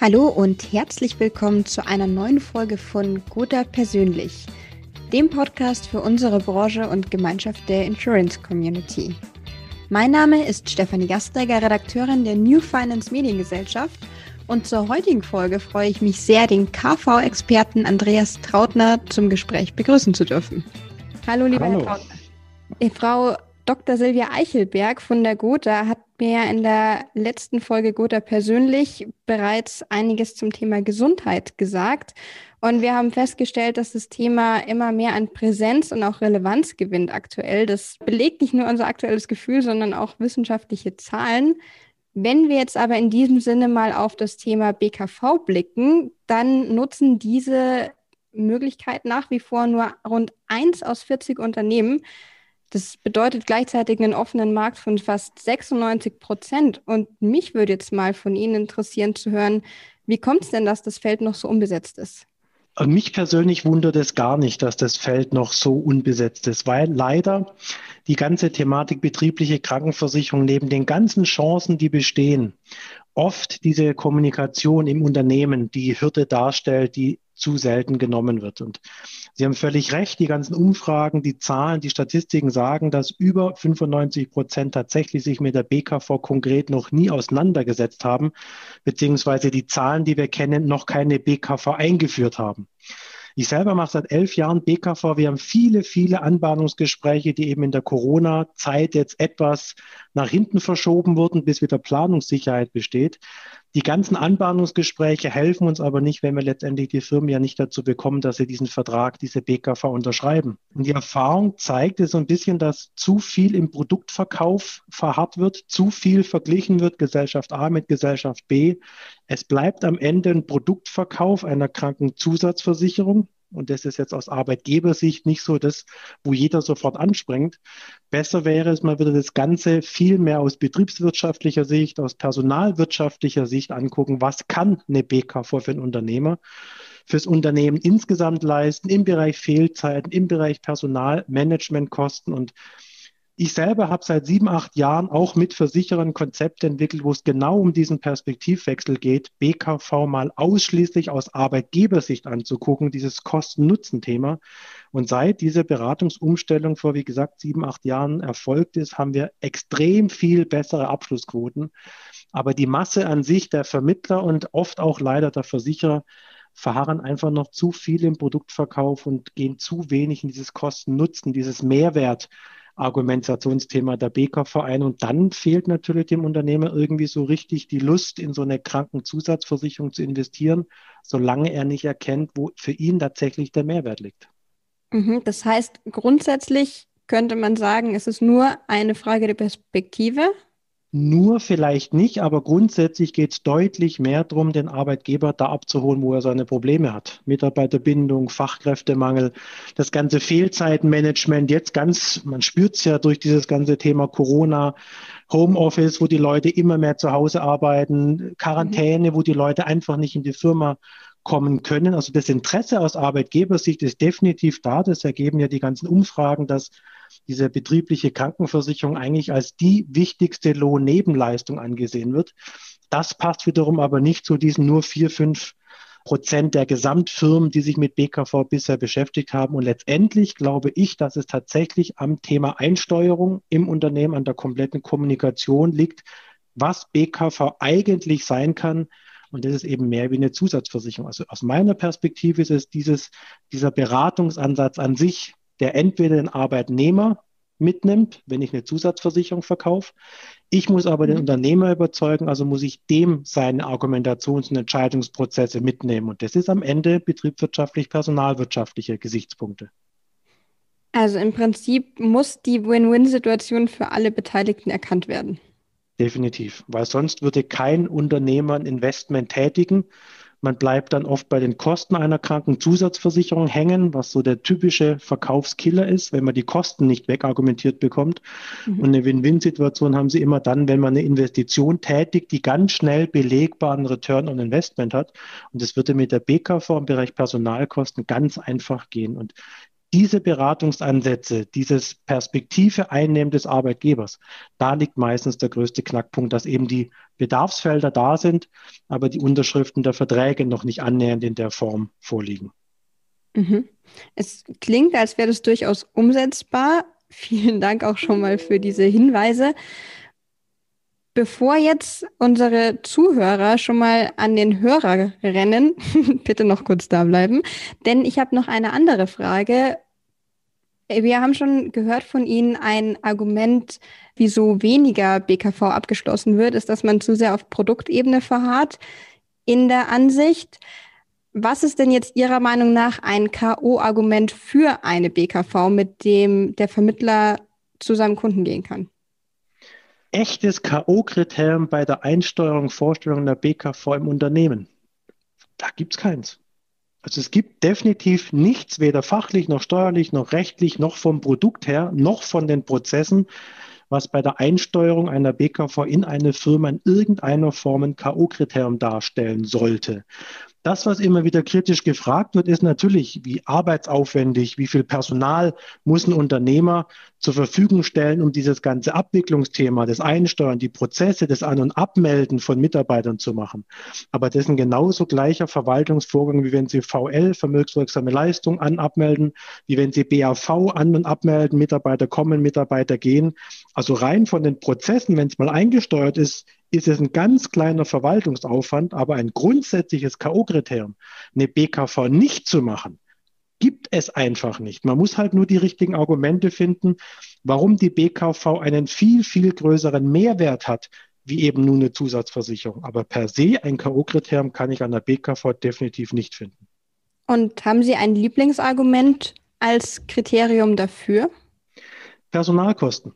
Hallo und herzlich willkommen zu einer neuen Folge von Gotha Persönlich, dem Podcast für unsere Branche und Gemeinschaft der Insurance Community. Mein Name ist Stefanie Gasteiger, Redakteurin der New Finance Mediengesellschaft und zur heutigen Folge freue ich mich sehr, den KV-Experten Andreas Trautner zum Gespräch begrüßen zu dürfen. Hallo, lieber Hallo. Herr Trautner. Äh, Frau Dr. Silvia Eichelberg von der Gotha hat mir in der letzten Folge Gotha persönlich bereits einiges zum Thema Gesundheit gesagt. Und wir haben festgestellt, dass das Thema immer mehr an Präsenz und auch Relevanz gewinnt aktuell. Das belegt nicht nur unser aktuelles Gefühl, sondern auch wissenschaftliche Zahlen. Wenn wir jetzt aber in diesem Sinne mal auf das Thema BKV blicken, dann nutzen diese Möglichkeit nach wie vor nur rund eins aus 40 Unternehmen. Das bedeutet gleichzeitig einen offenen Markt von fast 96 Prozent. Und mich würde jetzt mal von Ihnen interessieren zu hören, wie kommt es denn, dass das Feld noch so unbesetzt ist? Mich persönlich wundert es gar nicht, dass das Feld noch so unbesetzt ist, weil leider die ganze Thematik betriebliche Krankenversicherung neben den ganzen Chancen, die bestehen, oft diese Kommunikation im Unternehmen die Hürde darstellt, die zu selten genommen wird. Und Sie haben völlig recht, die ganzen Umfragen, die Zahlen, die Statistiken sagen, dass über 95 Prozent tatsächlich sich mit der BKV konkret noch nie auseinandergesetzt haben, beziehungsweise die Zahlen, die wir kennen, noch keine BKV eingeführt haben. Ich selber mache seit elf Jahren BKV. Wir haben viele, viele Anbahnungsgespräche, die eben in der Corona-Zeit jetzt etwas nach hinten verschoben wurden, bis wieder Planungssicherheit besteht. Die ganzen Anbahnungsgespräche helfen uns aber nicht, wenn wir letztendlich die Firmen ja nicht dazu bekommen, dass sie diesen Vertrag, diese BKV unterschreiben. Und die Erfahrung zeigt es so ein bisschen, dass zu viel im Produktverkauf verharrt wird, zu viel verglichen wird, Gesellschaft A mit Gesellschaft B. Es bleibt am Ende ein Produktverkauf einer Krankenzusatzversicherung. Und das ist jetzt aus Arbeitgebersicht nicht so das, wo jeder sofort anspringt. Besser wäre es, man würde das Ganze viel mehr aus betriebswirtschaftlicher Sicht, aus personalwirtschaftlicher Sicht angucken. Was kann eine BKV für ein Unternehmer, fürs Unternehmen insgesamt leisten im Bereich Fehlzeiten, im Bereich Personalmanagementkosten und ich selber habe seit sieben, acht Jahren auch mit Versicherern Konzepte entwickelt, wo es genau um diesen Perspektivwechsel geht, BKV mal ausschließlich aus Arbeitgebersicht anzugucken, dieses Kosten-Nutzen-Thema. Und seit diese Beratungsumstellung vor, wie gesagt, sieben, acht Jahren erfolgt ist, haben wir extrem viel bessere Abschlussquoten. Aber die Masse an sich der Vermittler und oft auch leider der Versicherer verharren einfach noch zu viel im Produktverkauf und gehen zu wenig in dieses Kosten-Nutzen, dieses Mehrwert Argumentationsthema der BKV ein. Und dann fehlt natürlich dem Unternehmer irgendwie so richtig die Lust, in so eine Krankenzusatzversicherung zu investieren, solange er nicht erkennt, wo für ihn tatsächlich der Mehrwert liegt. Mhm, das heißt, grundsätzlich könnte man sagen, es ist nur eine Frage der Perspektive. Nur vielleicht nicht, aber grundsätzlich geht es deutlich mehr darum, den Arbeitgeber da abzuholen, wo er seine Probleme hat. Mitarbeiterbindung, Fachkräftemangel, das ganze Fehlzeitenmanagement, jetzt ganz, man spürt es ja durch dieses ganze Thema Corona, Homeoffice, wo die Leute immer mehr zu Hause arbeiten, Quarantäne, wo die Leute einfach nicht in die Firma kommen können. Also das Interesse aus Arbeitgebersicht ist definitiv da. Das ergeben ja die ganzen Umfragen, dass diese betriebliche Krankenversicherung eigentlich als die wichtigste Lohnnebenleistung angesehen wird. Das passt wiederum aber nicht zu diesen nur vier, fünf Prozent der Gesamtfirmen, die sich mit BKV bisher beschäftigt haben. Und letztendlich glaube ich, dass es tatsächlich am Thema Einsteuerung im Unternehmen, an der kompletten Kommunikation liegt, was BKV eigentlich sein kann. Und das ist eben mehr wie eine Zusatzversicherung. Also aus meiner Perspektive ist es dieses, dieser Beratungsansatz an sich, der entweder den Arbeitnehmer mitnimmt, wenn ich eine Zusatzversicherung verkaufe. Ich muss aber den mhm. Unternehmer überzeugen, also muss ich dem seine Argumentations- und Entscheidungsprozesse mitnehmen. Und das ist am Ende betriebswirtschaftlich, personalwirtschaftliche Gesichtspunkte. Also im Prinzip muss die Win-Win-Situation für alle Beteiligten erkannt werden. Definitiv, weil sonst würde kein Unternehmer ein Investment tätigen, man bleibt dann oft bei den Kosten einer Krankenzusatzversicherung hängen, was so der typische Verkaufskiller ist, wenn man die Kosten nicht wegargumentiert bekommt. Mhm. Und eine Win-Win-Situation haben Sie immer dann, wenn man eine Investition tätigt, die ganz schnell belegbaren Return on Investment hat. Und das würde mit der BKV im Bereich Personalkosten ganz einfach gehen. Und diese Beratungsansätze, dieses Perspektive einnehmen des Arbeitgebers, da liegt meistens der größte Knackpunkt, dass eben die Bedarfsfelder da sind, aber die Unterschriften der Verträge noch nicht annähernd in der Form vorliegen. Mhm. Es klingt, als wäre das durchaus umsetzbar. Vielen Dank auch schon mal für diese Hinweise. Bevor jetzt unsere Zuhörer schon mal an den Hörer rennen, bitte noch kurz da bleiben, denn ich habe noch eine andere Frage. Wir haben schon gehört von Ihnen, ein Argument, wieso weniger BKV abgeschlossen wird, ist, dass man zu sehr auf Produktebene verharrt in der Ansicht. Was ist denn jetzt Ihrer Meinung nach ein KO-Argument für eine BKV, mit dem der Vermittler zu seinem Kunden gehen kann? Echtes K.O.-Kriterium bei der Einsteuerung, Vorstellung der BKV im Unternehmen? Da gibt es keins. Also es gibt definitiv nichts, weder fachlich noch steuerlich noch rechtlich noch vom Produkt her noch von den Prozessen, was bei der Einsteuerung einer BKV in eine Firma in irgendeiner Form ein K.O.-Kriterium darstellen sollte. Das, was immer wieder kritisch gefragt wird, ist natürlich, wie arbeitsaufwendig, wie viel Personal muss ein Unternehmer zur Verfügung stellen, um dieses ganze Abwicklungsthema, das Einsteuern, die Prozesse, das An- und Abmelden von Mitarbeitern zu machen. Aber das ist ein genauso gleicher Verwaltungsvorgang, wie wenn Sie VL, vermögenswirksame Leistung, an abmelden, wie wenn Sie BAV an- und abmelden, Mitarbeiter kommen, Mitarbeiter gehen. Also rein von den Prozessen, wenn es mal eingesteuert ist, ist es ein ganz kleiner Verwaltungsaufwand, aber ein grundsätzliches K.O.-Kriterium, eine BKV nicht zu machen, gibt es einfach nicht. Man muss halt nur die richtigen Argumente finden, warum die BKV einen viel, viel größeren Mehrwert hat, wie eben nur eine Zusatzversicherung. Aber per se ein K.O.-Kriterium kann ich an der BKV definitiv nicht finden. Und haben Sie ein Lieblingsargument als Kriterium dafür? Personalkosten.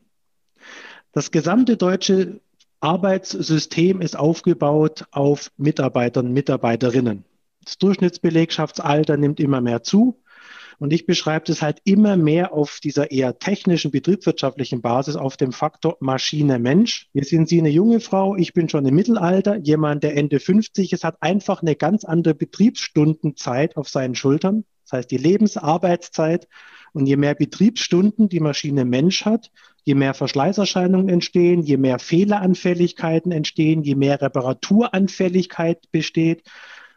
Das gesamte deutsche Arbeitssystem ist aufgebaut auf Mitarbeitern, Mitarbeiterinnen. Das Durchschnittsbelegschaftsalter nimmt immer mehr zu. Und ich beschreibe das halt immer mehr auf dieser eher technischen, betriebswirtschaftlichen Basis, auf dem Faktor Maschine-Mensch. Hier sind Sie eine junge Frau, ich bin schon im Mittelalter. Jemand, der Ende 50 ist, hat einfach eine ganz andere Betriebsstundenzeit auf seinen Schultern. Das heißt, die Lebensarbeitszeit. Und je mehr Betriebsstunden die Maschine Mensch hat, je mehr Verschleißerscheinungen entstehen, je mehr Fehleranfälligkeiten entstehen, je mehr Reparaturanfälligkeit besteht.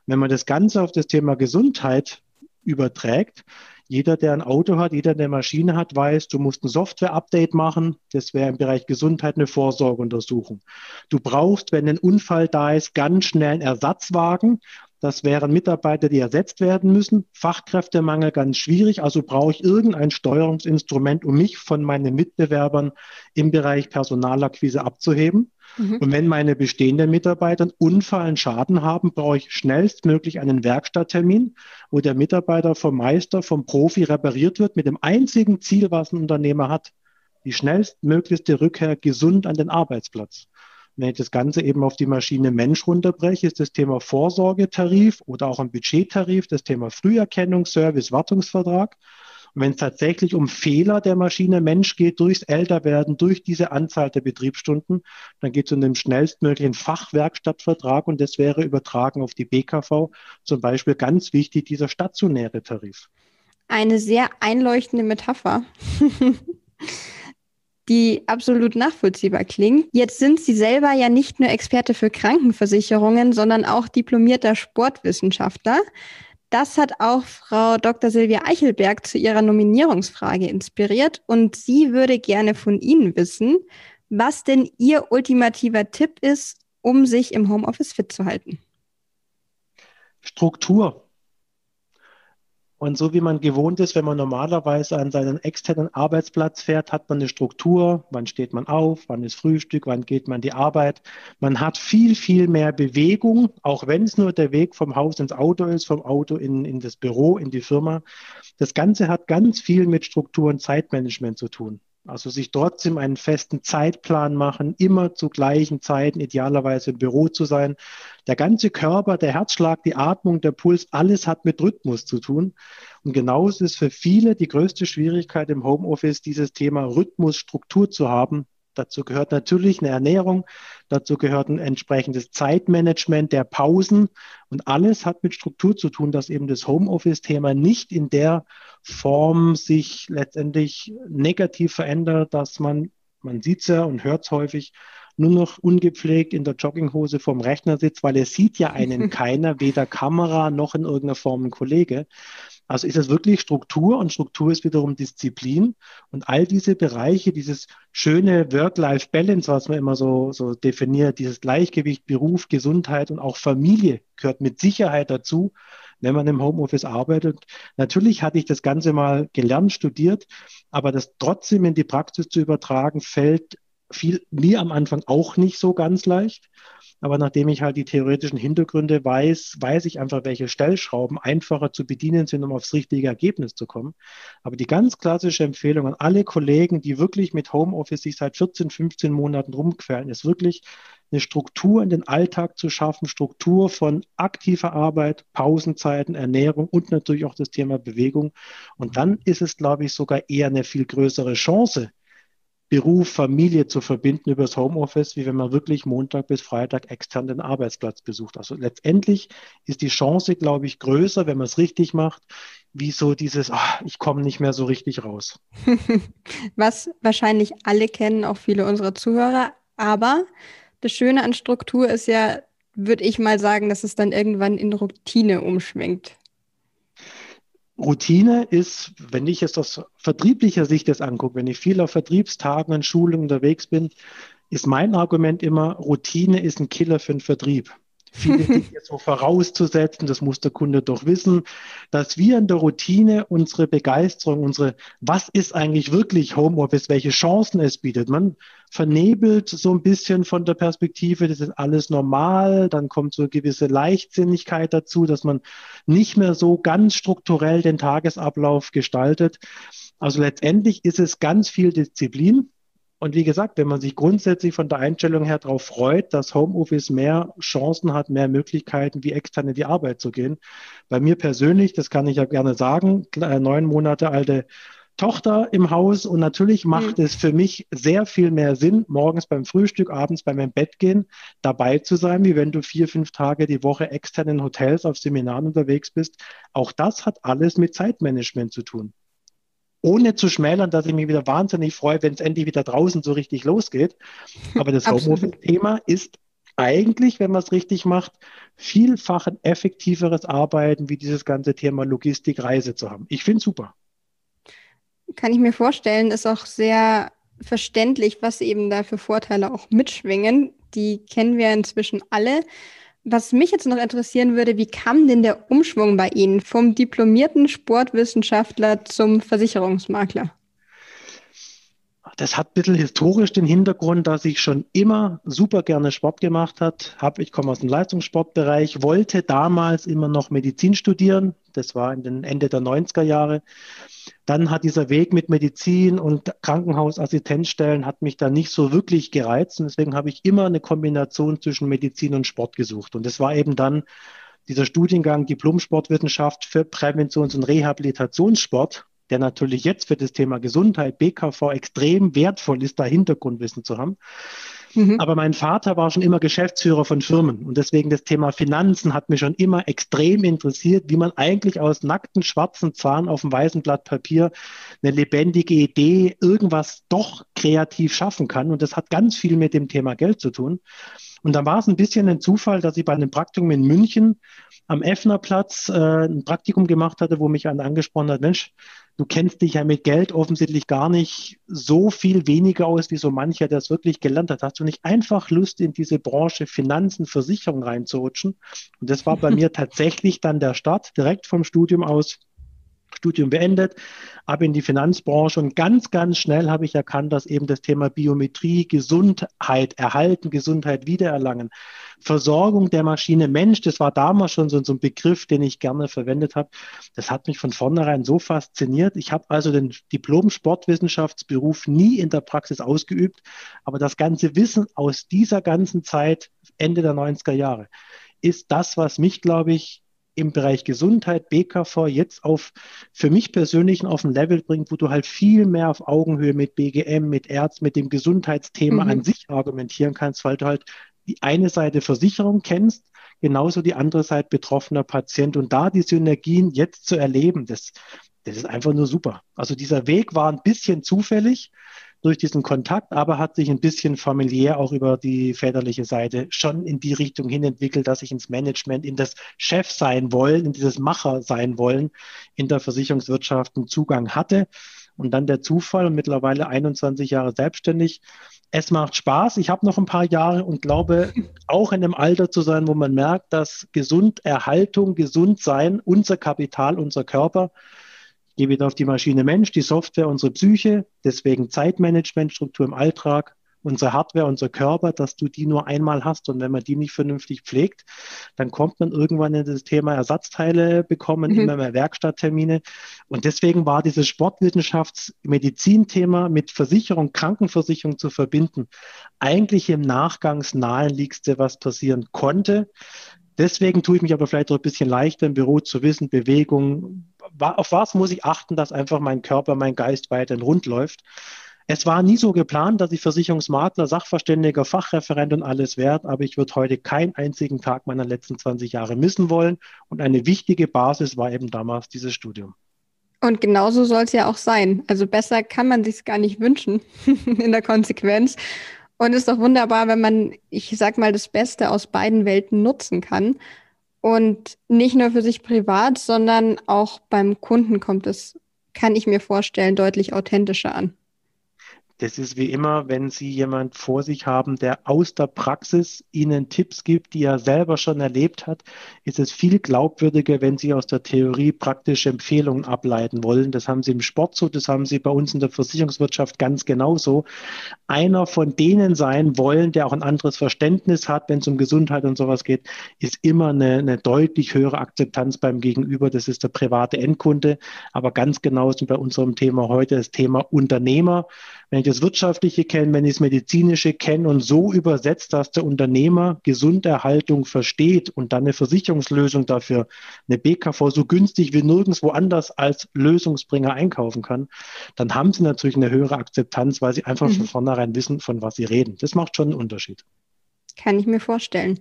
Wenn man das Ganze auf das Thema Gesundheit überträgt, jeder, der ein Auto hat, jeder, der eine Maschine hat, weiß, du musst ein Software-Update machen. Das wäre im Bereich Gesundheit eine Vorsorgeuntersuchung. Du brauchst, wenn ein Unfall da ist, ganz schnell einen Ersatzwagen. Das wären Mitarbeiter, die ersetzt werden müssen. Fachkräftemangel ganz schwierig. Also brauche ich irgendein Steuerungsinstrument, um mich von meinen Mitbewerbern im Bereich Personalakquise abzuheben. Mhm. Und wenn meine bestehenden Mitarbeiter einen Unfall, einen Schaden haben, brauche ich schnellstmöglich einen Werkstatttermin, wo der Mitarbeiter vom Meister, vom Profi repariert wird, mit dem einzigen Ziel, was ein Unternehmer hat. Die schnellstmöglichste Rückkehr gesund an den Arbeitsplatz. Wenn ich das Ganze eben auf die Maschine Mensch runterbreche, ist das Thema Vorsorgetarif oder auch ein Budgettarif, das Thema Früherkennung, Service, Wartungsvertrag. Und wenn es tatsächlich um Fehler der Maschine Mensch geht, durchs Älterwerden, durch diese Anzahl der Betriebsstunden, dann geht es um den schnellstmöglichen Fachwerkstattvertrag und das wäre übertragen auf die BKV zum Beispiel ganz wichtig, dieser stationäre Tarif. Eine sehr einleuchtende Metapher. die absolut nachvollziehbar klingt. Jetzt sind Sie selber ja nicht nur Experte für Krankenversicherungen, sondern auch diplomierter Sportwissenschaftler. Das hat auch Frau Dr. Silvia Eichelberg zu ihrer Nominierungsfrage inspiriert und sie würde gerne von Ihnen wissen, was denn Ihr ultimativer Tipp ist, um sich im Homeoffice fit zu halten. Struktur. Und so wie man gewohnt ist, wenn man normalerweise an seinen externen Arbeitsplatz fährt, hat man eine Struktur. Wann steht man auf? Wann ist Frühstück? Wann geht man die Arbeit? Man hat viel, viel mehr Bewegung, auch wenn es nur der Weg vom Haus ins Auto ist, vom Auto in, in das Büro, in die Firma. Das Ganze hat ganz viel mit Struktur und Zeitmanagement zu tun. Also sich trotzdem einen festen Zeitplan machen, immer zu gleichen Zeiten, idealerweise im Büro zu sein. Der ganze Körper, der Herzschlag, die Atmung, der Puls, alles hat mit Rhythmus zu tun. Und genauso ist für viele die größte Schwierigkeit im Homeoffice, dieses Thema Rhythmus, Struktur zu haben. Dazu gehört natürlich eine Ernährung, dazu gehört ein entsprechendes Zeitmanagement der Pausen und alles hat mit Struktur zu tun, dass eben das Homeoffice-Thema nicht in der Form sich letztendlich negativ verändert, dass man, man sieht es ja und hört es häufig, nur noch ungepflegt in der Jogginghose vorm Rechner sitzt, weil er sieht ja einen keiner, weder Kamera noch in irgendeiner Form ein Kollege. Also ist es wirklich Struktur und Struktur ist wiederum Disziplin und all diese Bereiche, dieses schöne Work-Life-Balance, was man immer so, so definiert, dieses Gleichgewicht Beruf, Gesundheit und auch Familie gehört mit Sicherheit dazu, wenn man im Homeoffice arbeitet. Natürlich hatte ich das Ganze mal gelernt, studiert, aber das trotzdem in die Praxis zu übertragen, fällt fiel mir am Anfang auch nicht so ganz leicht. Aber nachdem ich halt die theoretischen Hintergründe weiß, weiß ich einfach, welche Stellschrauben einfacher zu bedienen sind, um aufs richtige Ergebnis zu kommen. Aber die ganz klassische Empfehlung an alle Kollegen, die wirklich mit Homeoffice sich seit 14, 15 Monaten rumquälen, ist wirklich eine Struktur in den Alltag zu schaffen, Struktur von aktiver Arbeit, Pausenzeiten, Ernährung und natürlich auch das Thema Bewegung. Und dann ist es, glaube ich, sogar eher eine viel größere Chance, Beruf, Familie zu verbinden über das Homeoffice, wie wenn man wirklich Montag bis Freitag extern den Arbeitsplatz besucht. Also letztendlich ist die Chance, glaube ich, größer, wenn man es richtig macht, wie so dieses, ach, ich komme nicht mehr so richtig raus. Was wahrscheinlich alle kennen, auch viele unserer Zuhörer. Aber das Schöne an Struktur ist ja, würde ich mal sagen, dass es dann irgendwann in Routine umschwenkt. Routine ist, wenn ich es aus vertrieblicher Sicht jetzt angucke, wenn ich viel auf Vertriebstagen und Schulungen unterwegs bin, ist mein Argument immer, Routine ist ein Killer für den Vertrieb viele Dinge so vorauszusetzen, das muss der Kunde doch wissen, dass wir in der Routine unsere Begeisterung, unsere, was ist eigentlich wirklich Homeoffice, welche Chancen es bietet. Man vernebelt so ein bisschen von der Perspektive, das ist alles normal, dann kommt so eine gewisse Leichtsinnigkeit dazu, dass man nicht mehr so ganz strukturell den Tagesablauf gestaltet. Also letztendlich ist es ganz viel Disziplin und wie gesagt, wenn man sich grundsätzlich von der Einstellung her darauf freut, dass Homeoffice mehr Chancen hat, mehr Möglichkeiten, wie extern in die Arbeit zu gehen. Bei mir persönlich, das kann ich ja gerne sagen, äh, neun Monate alte Tochter im Haus und natürlich macht mhm. es für mich sehr viel mehr Sinn, morgens beim Frühstück, abends beim Bett gehen, dabei zu sein, wie wenn du vier, fünf Tage die Woche extern in Hotels auf Seminaren unterwegs bist. Auch das hat alles mit Zeitmanagement zu tun ohne zu schmälern, dass ich mich wieder wahnsinnig freue, wenn es endlich wieder draußen so richtig losgeht. Aber das Homeoffice-Thema ist eigentlich, wenn man es richtig macht, vielfach ein effektiveres Arbeiten, wie dieses ganze Thema Logistik, Reise zu haben. Ich finde es super. Kann ich mir vorstellen, ist auch sehr verständlich, was eben da für Vorteile auch mitschwingen. Die kennen wir inzwischen alle. Was mich jetzt noch interessieren würde, wie kam denn der Umschwung bei Ihnen vom diplomierten Sportwissenschaftler zum Versicherungsmakler? Das hat ein bisschen historisch den Hintergrund, dass ich schon immer super gerne Sport gemacht habe. Ich komme aus dem Leistungssportbereich, wollte damals immer noch Medizin studieren. Das war in den Ende der 90er Jahre. Dann hat dieser Weg mit Medizin und Krankenhausassistenzstellen hat mich da nicht so wirklich gereizt. Und deswegen habe ich immer eine Kombination zwischen Medizin und Sport gesucht. Und das war eben dann dieser Studiengang Diplom-Sportwissenschaft für Präventions- und Rehabilitationssport, der natürlich jetzt für das Thema Gesundheit, BKV extrem wertvoll ist, da Hintergrundwissen zu haben. Mhm. Aber mein Vater war schon immer Geschäftsführer von Firmen und deswegen das Thema Finanzen hat mich schon immer extrem interessiert, wie man eigentlich aus nackten schwarzen Zahlen auf dem weißen Blatt Papier eine lebendige Idee, irgendwas doch kreativ schaffen kann. Und das hat ganz viel mit dem Thema Geld zu tun. Und da war es ein bisschen ein Zufall, dass ich bei einem Praktikum in München am Effnerplatz äh, ein Praktikum gemacht hatte, wo mich einer angesprochen hat, Mensch, du kennst dich ja mit Geld offensichtlich gar nicht so viel weniger aus wie so mancher, der es wirklich gelernt hat. Hast du nicht einfach Lust, in diese Branche Finanzen, Versicherung reinzurutschen? Und das war bei mir tatsächlich dann der Start, direkt vom Studium aus Studium beendet, ab in die Finanzbranche und ganz, ganz schnell habe ich erkannt, dass eben das Thema Biometrie, Gesundheit erhalten, Gesundheit wiedererlangen, Versorgung der Maschine Mensch, das war damals schon so, so ein Begriff, den ich gerne verwendet habe. Das hat mich von vornherein so fasziniert. Ich habe also den Diplom-Sportwissenschaftsberuf nie in der Praxis ausgeübt, aber das ganze Wissen aus dieser ganzen Zeit, Ende der 90er Jahre, ist das, was mich, glaube ich, im Bereich Gesundheit, BKV jetzt auf, für mich persönlich auf ein Level bringt, wo du halt viel mehr auf Augenhöhe mit BGM, mit Ärzten, mit dem Gesundheitsthema mhm. an sich argumentieren kannst, weil du halt die eine Seite Versicherung kennst, genauso die andere Seite betroffener Patient und da die Synergien jetzt zu erleben, das, das ist einfach nur super. Also dieser Weg war ein bisschen zufällig durch diesen Kontakt, aber hat sich ein bisschen familiär auch über die väterliche Seite schon in die Richtung hin entwickelt, dass ich ins Management, in das Chef sein wollen, in dieses Macher sein wollen, in der Versicherungswirtschaft einen Zugang hatte. Und dann der Zufall und mittlerweile 21 Jahre selbstständig. Es macht Spaß. Ich habe noch ein paar Jahre und glaube auch in dem Alter zu sein, wo man merkt, dass Gesunderhaltung, gesund sein, unser Kapital, unser Körper gehe wieder auf die Maschine Mensch, die Software, unsere Psyche, deswegen Zeitmanagementstruktur im Alltag, unsere Hardware, unser Körper, dass du die nur einmal hast. Und wenn man die nicht vernünftig pflegt, dann kommt man irgendwann in das Thema Ersatzteile bekommen, mhm. immer mehr Werkstatttermine. Und deswegen war dieses Sportwissenschafts-Medizin-Thema mit Versicherung, Krankenversicherung zu verbinden, eigentlich im Nachgangs naheliegendste, was passieren konnte. Deswegen tue ich mich aber vielleicht auch ein bisschen leichter im Büro zu wissen, Bewegung, auf was muss ich achten, dass einfach mein Körper, mein Geist weiterhin rund läuft. Es war nie so geplant, dass ich Versicherungsmakler, Sachverständiger, Fachreferent und alles werde, aber ich würde heute keinen einzigen Tag meiner letzten 20 Jahre missen wollen. Und eine wichtige Basis war eben damals dieses Studium. Und genauso soll es ja auch sein. Also besser kann man sich gar nicht wünschen in der Konsequenz. Und ist doch wunderbar, wenn man, ich sag mal, das Beste aus beiden Welten nutzen kann. Und nicht nur für sich privat, sondern auch beim Kunden kommt es, kann ich mir vorstellen, deutlich authentischer an. Das ist wie immer, wenn Sie jemand vor sich haben, der aus der Praxis Ihnen Tipps gibt, die er selber schon erlebt hat, ist es viel glaubwürdiger, wenn Sie aus der Theorie praktische Empfehlungen ableiten wollen. Das haben Sie im Sport so, das haben Sie bei uns in der Versicherungswirtschaft ganz genauso. Einer von denen sein wollen, der auch ein anderes Verständnis hat, wenn es um Gesundheit und sowas geht, ist immer eine, eine deutlich höhere Akzeptanz beim Gegenüber. Das ist der private Endkunde. Aber ganz genauso bei unserem Thema heute das Thema Unternehmer wenn ich das Wirtschaftliche kenne, wenn ich das Medizinische kenne und so übersetzt, dass der Unternehmer Gesunderhaltung versteht und dann eine Versicherungslösung dafür, eine BKV so günstig wie nirgendwo anders als Lösungsbringer einkaufen kann, dann haben sie natürlich eine höhere Akzeptanz, weil sie einfach mhm. von vornherein wissen, von was sie reden. Das macht schon einen Unterschied. Kann ich mir vorstellen.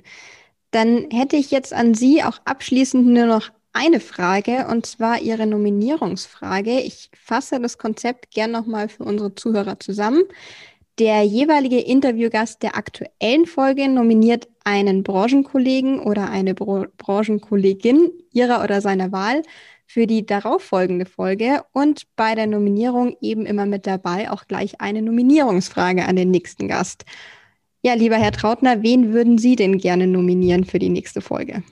Dann hätte ich jetzt an Sie auch abschließend nur noch eine Frage und zwar Ihre Nominierungsfrage. Ich fasse das Konzept gern nochmal für unsere Zuhörer zusammen. Der jeweilige Interviewgast der aktuellen Folge nominiert einen Branchenkollegen oder eine Bro Branchenkollegin ihrer oder seiner Wahl für die darauffolgende Folge und bei der Nominierung eben immer mit dabei auch gleich eine Nominierungsfrage an den nächsten Gast. Ja, lieber Herr Trautner, wen würden Sie denn gerne nominieren für die nächste Folge?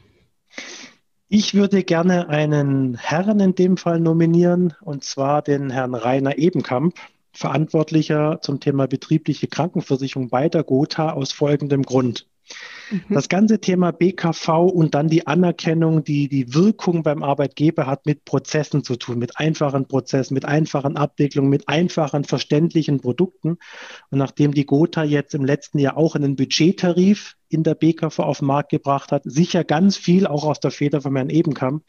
Ich würde gerne einen Herrn in dem Fall nominieren, und zwar den Herrn Rainer Ebenkamp, Verantwortlicher zum Thema betriebliche Krankenversicherung bei der Gotha aus folgendem Grund. Mhm. Das ganze Thema BKV und dann die Anerkennung, die die Wirkung beim Arbeitgeber hat mit Prozessen zu tun, mit einfachen Prozessen, mit einfachen Abwicklungen, mit einfachen, verständlichen Produkten. Und nachdem die Gotha jetzt im letzten Jahr auch einen Budgettarif in der BKV auf den Markt gebracht hat, sicher ganz viel auch aus der Feder von Herrn Ebenkamp,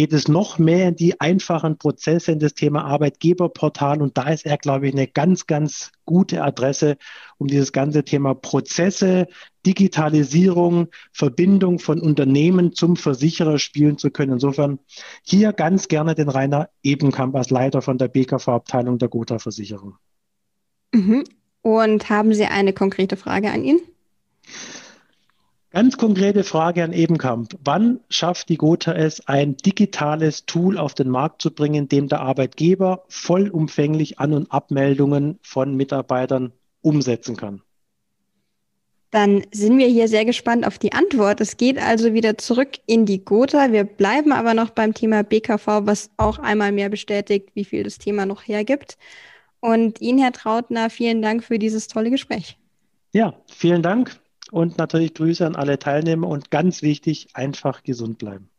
geht es noch mehr in die einfachen Prozesse, in das Thema Arbeitgeberportal. Und da ist er, glaube ich, eine ganz, ganz gute Adresse, um dieses ganze Thema Prozesse, Digitalisierung, Verbindung von Unternehmen zum Versicherer spielen zu können. Insofern hier ganz gerne den Rainer Ebenkamp als Leiter von der BKV-Abteilung der Gotha Versicherung. Mhm. Und haben Sie eine konkrete Frage an ihn? Ganz konkrete Frage an Ebenkamp. Wann schafft die Gotha es, ein digitales Tool auf den Markt zu bringen, dem der Arbeitgeber vollumfänglich An- und Abmeldungen von Mitarbeitern umsetzen kann? Dann sind wir hier sehr gespannt auf die Antwort. Es geht also wieder zurück in die Gotha. Wir bleiben aber noch beim Thema BKV, was auch einmal mehr bestätigt, wie viel das Thema noch hergibt. Und Ihnen, Herr Trautner, vielen Dank für dieses tolle Gespräch. Ja, vielen Dank und natürlich Grüße an alle Teilnehmer und ganz wichtig, einfach gesund bleiben.